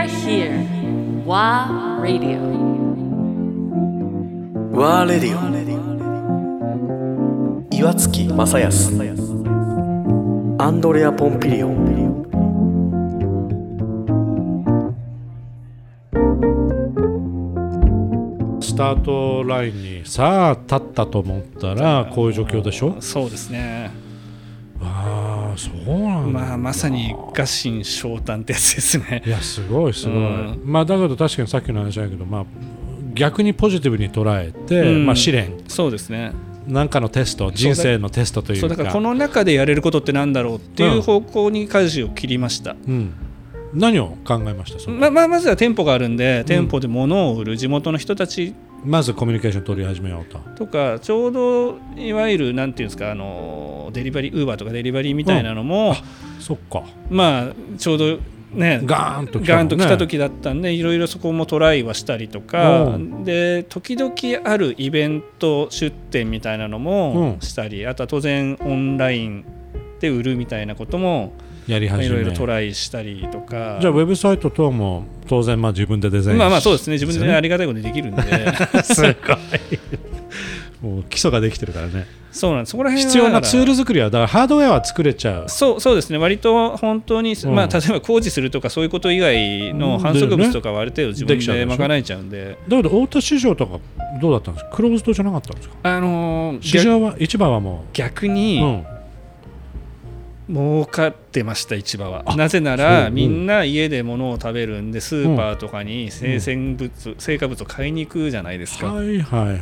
are here. WA Radio. ワーレディオ岩月正康アンドレア・ポンピリオンスタートラインにさあ立ったと思ったらこういう状況でしょ？そうですね。まあまさに合心昇胆ってやつですね。いやすごいすごい、うん。まあだけど確かにさっきの話だけどまあ逆にポジティブに捉えて、うん。まあ試練。そうですね。なんかのテスト人生のテストというか。そうだからこの中でやれることってなんだろうっていう方向に舵を切りました。うん、何を考えましたそのまままずは店舗があるんで、店舗で物を売る地元の人たちまずコミュニケーション取り始めようと。とかちょうどいわゆるなんていうんですかあのデリバリーウーバーとかデリバリーみたいなのも、そっか。まあちょうどねガーンと来たガーンと来たね時だったんでいろいろそこもトライはしたりとかう。で時々あるイベント出店みたいなのもうん。したり、あとは当然オンラインで売るみたいなこともやり始め。まあいろいろトライしたりとか。じゃあウェブサイト等も当然まあ自分でデザインまあまあそうですね。自分でありがたいことにできるんで。すごい。もう基礎ができてるからね。そうなんです。そこら辺は必要なツール作りはだからハードウェアは作れちゃう。そうそうですね。割と本当に、うん。まあ、例えば工事するとかそういうこと以外の反則物とかはある程度自分で賄えちゃうんで、だけど大田市場とかどうだったんですか？クローズドじゃなかったんですか？あのー市場は市場はもう、逆に、うん、儲かってました市場は。あなぜなそう。うん。らみんな家で物を食べるんでスーパーとかに生鮮物、成果物を買いに行くじゃないですか、はいはいはいはい。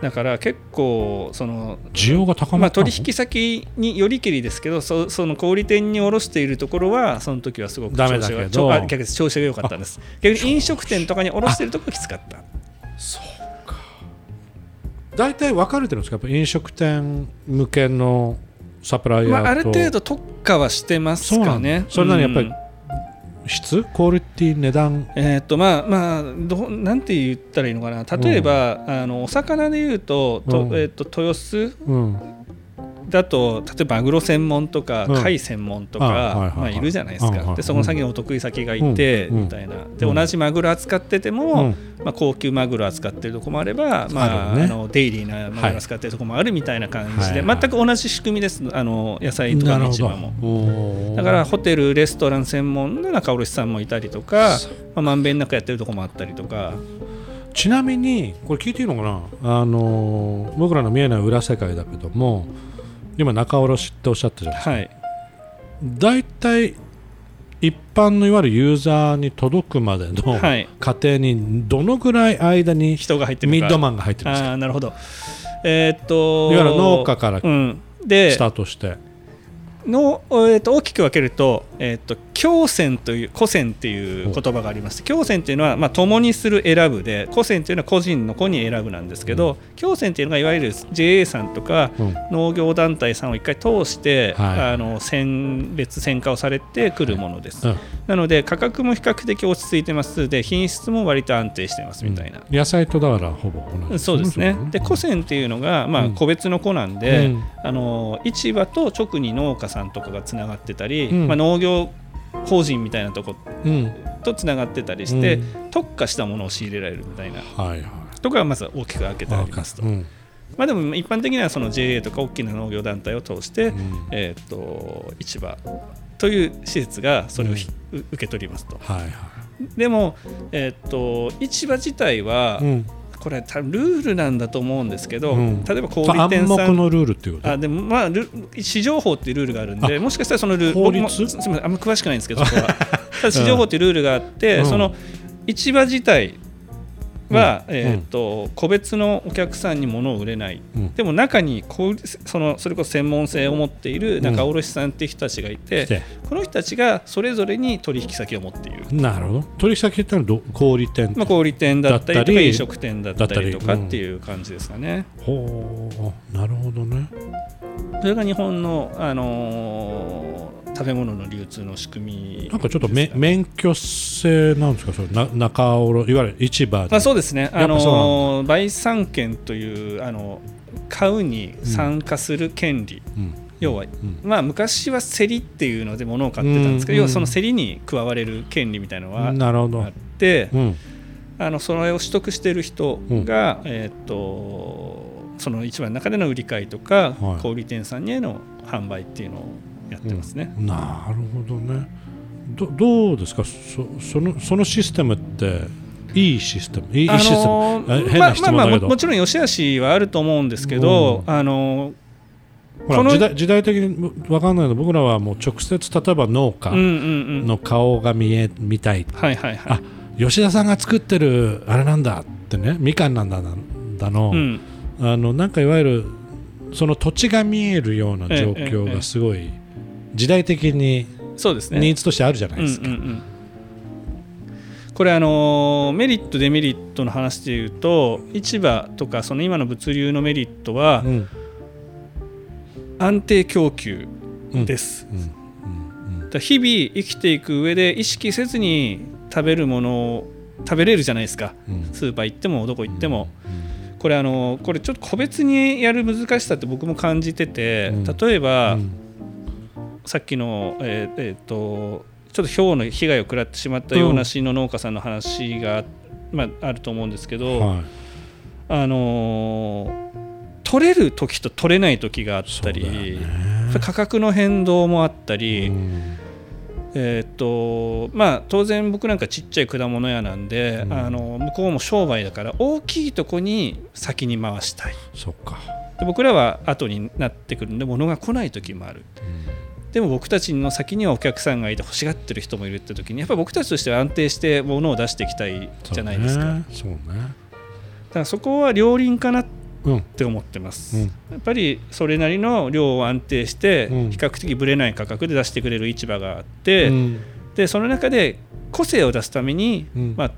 だから結構その需要が高まあ、まったの、取引先によりけりですけどそその小売店に卸しているところはその時はすごく調子がちょあ逆調子が良かったんです。逆に飲食店とかに卸しているところがきつかった。大体分かれてるんですか？やっぱ飲食店向けのサプライヤーと、まあ、ある程度特化はしてますかね。それなりやっぱりうん。質？クオリティ？値段？えーっとまあまあどうなんて言ったらいいのかな。例えば、あのお魚で言うとと、うん。えーっと豊洲？うんだと例えばマグロ専門とかうん。貝専門とかまあいるじゃないですか。でそこの先にお得意先がいてうんみたいな。でうん同じマグロ扱ってても、うん。まあ、高級マグロ扱ってるとこもあれば、まああのデイリーなマグロ扱ってるとこもあるみたいな感じで、全く同じ仕組みです。あの野菜とかの市場も。もだからホテル、レストラン専門の中卸さんもいたりとか、まあ、まんべんなくやってるとこもあったりとか、ちなみにこれ聞いていいのかな？あの僕らの見えない裏世界だけども今仲卸っておっしゃったじゃないですか、はい、大体一般のいわゆるユーザーに届くまでのはい。過程にどのぐらい間に人が入ってミッドマンが入ってるんですか？あーなるほど。えーっといわゆる農家からうん、でスタートして、の、えーっと大きく分けると,、えーっと共選という古選っていう言葉があります。共選っていうのは、まあ、共にする選ぶで古選っていうのは個人の子に選ぶなんですけど、共選っていうのがいわゆる JA さんとかうん。農業団体さんを一回通して、はい。あの選別選化をされてくるものです、うんなので価格も比較的落ち着いてます。で品質も割と安定してますみたいな、野菜とだからほぼ同じ。そうですね。で、こ古銭っていうのが、まあ、うん。個別の子なんで、うん。あの市場と直に農家さんとかがつながってたり、うん。まあ、農業法人みたいなとこうん。とつながってたりして、うん。特化したものを仕入れられるみたいな。はいはい。ところがまず大きく開けてありますと。うん。まあ、でも一般的にはその JA とか大きな農業団体を通して、うん。えー、と市場という施設がそれをひ、う受け取りますと。はいはい。でも、えー、と市場自体は、うん。これ多分ルールなんだと思うんですけど、うん。例えば小売暗店さん黙のルールっていうこと？あでもまあル市場法っていうルールがあるんでもしかしたらそのルール法律？すみませんあんま詳しくないんですけどそこは。ただ市場法っていうルールがあって、うん。その市場自体は、うん。えー、と個別のお客さんに物を売れない、うん。でも中に小売そのそれこそ専門性を持っている仲卸さんっていう人たちがいて、この人たちがそれぞれに取引先を持っている。なるほど。取引先ってのはど小売店まあ、小売店だったりとか飲食店だったりとかっていう感じですかね。ほうなるほどね。それが日本の、あのー食べ物の流通の仕組み。なんかちょっとめ免許制なんですか？それな中卸いわゆる市場あ、そうですね、あのー売産権というあの買うに参加する権利。うん。要は、うん。まあ、昔は競りっていうので物を買ってたんですけど、うん。要はその競りに加われる権利みたいなのはあって、うん。あのそれを取得している人が、えーっとその市場の中での売り買いとか、はい。小売店さんへの販売っていうのをやってますね。なるほどね。どどうですか？そそのそのシステムっていいシステム？いい,、システム？のーえ変な質問だけど、まあまあまあももちろん良し悪しはあると思うんですけど、あのーこのほら時代時代的に分かんないの。僕らはもう直接例えば農家うんうんうん。の顔が見え見たい、はいはいはい。あ吉田さんが作ってるあれなんだってね。みかんなんだなんだの,、うん。あのなんかいわゆるその土地が見えるような状況がすごい時代的にそうですね。ニーズとしてあるじゃないですか。うんうんうん。これあのーメリットデメリットの話でいうと市場とかその今の物流のメリットはうん。安定供給です、うん。うん。だ日々生きていく上で意識せずに食べるものを食べれるじゃないですか。うん。スーパー行ってもどこ行っても、これあのこれちょっと個別にやる難しさって僕も感じてて、うん。例えば、うんさっきの、えーえーとちょっと氷の被害を食らってしまった洋梨の農家さんの話が、まあ、あると思うんですけど、はい。あのー取れる時と取れない時があったり、ね。価格の変動もあったり、うん。えーっとまあ、当然僕なんかちっちゃい果物屋なんで、うん。あの向こうも商売だから大きいとこに先に回したい。そっか、で僕らは後になってくるんで物が来ない時もあるでも僕たちの先にはお客さんがいて欲しがってる人もいるって時にやっぱり僕たちとしては安定して物を出していきたいじゃないですか、だそうね。からそこは両輪かなって思ってます、うん。やっぱりそれなりの量を安定してうん。比較的ぶれない価格で出してくれる市場があっうて、ん。でその中で個性を出すために、うん。ま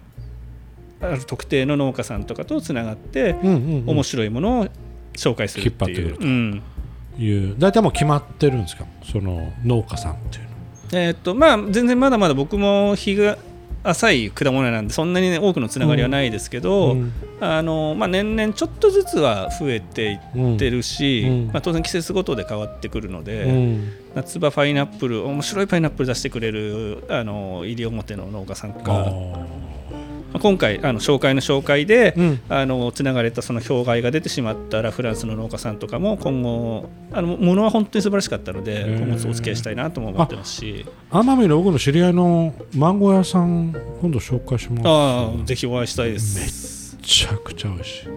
あ、ある特定の農家さんとかとつながって、うんうんうん。面白いものを紹介するっていう。引っ張ってくると。うんいう。大体もう決まってるんですか？その農家さんっていうの。えーっとまあ、全然まだまだ僕も日が浅い果物なんでそんなに、ね、多くのつながりはないですけど、うん。あのまあ、年々ちょっとずつは増えていってるし、うん。まあ、当然季節ごとで変わってくるので、うん。夏場パイナップル面白いパイナップル出してくれるあの西表の農家さんあが、まあ今回あの紹介の紹介で、うん。あのつながれたその障害が出てしまったらフランスの農家さんとかも今後あのものは本当に素晴らしかったので今後お付き合いしたいなとも思ってますし。奄美の僕の知り合いのマンゴー屋さん今度紹介します。ああぜひお会いしたいです。めちゃくちゃ美味しい。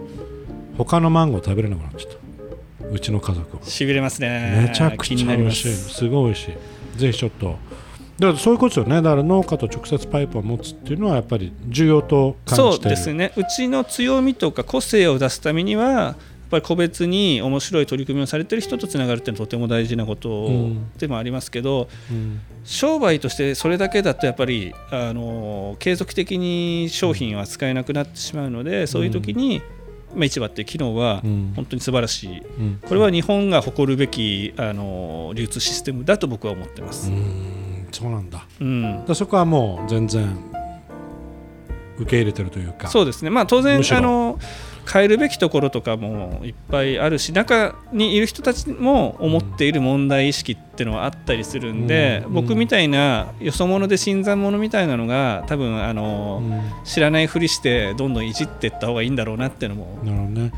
他のマンゴー食べれなくなっちゃった。うちの家族はしびれますね。めちゃくちゃ美味しい。す。すごい美味しい。ぜひちょっとだからそういうことですよね。だから農家と直接パイプを持つっていうのはやっぱり重要と感そうじてる。ですね。うちの強みとか個性を出すためにはやっぱり個別に面白い取り組みをされてる人とつながるっていうのはとても大事なことうん。でもありますけど、うん。商売としてそれだけだとやっぱりあの継続的に商品を扱えなくなってしまうので、そういう時に、まあ、市場っていう機能はうん。本当に素晴らしい、うん。これは日本が誇るべきあの流通システムだと僕は思ってます。うんそうなんだ。うん。らそこはもう全然受け入れてるというか。そうですね、まあ、当然あの変えるべきところとかもいっぱいあるし中にいる人たちも思っている問題意識っていうのはあったりするんで、うん。僕みたいなよそ者で新参者みたいなのが多分あの、うん。知らないふりしてどんどんいじっていった方がいいんだろうなっていうのもね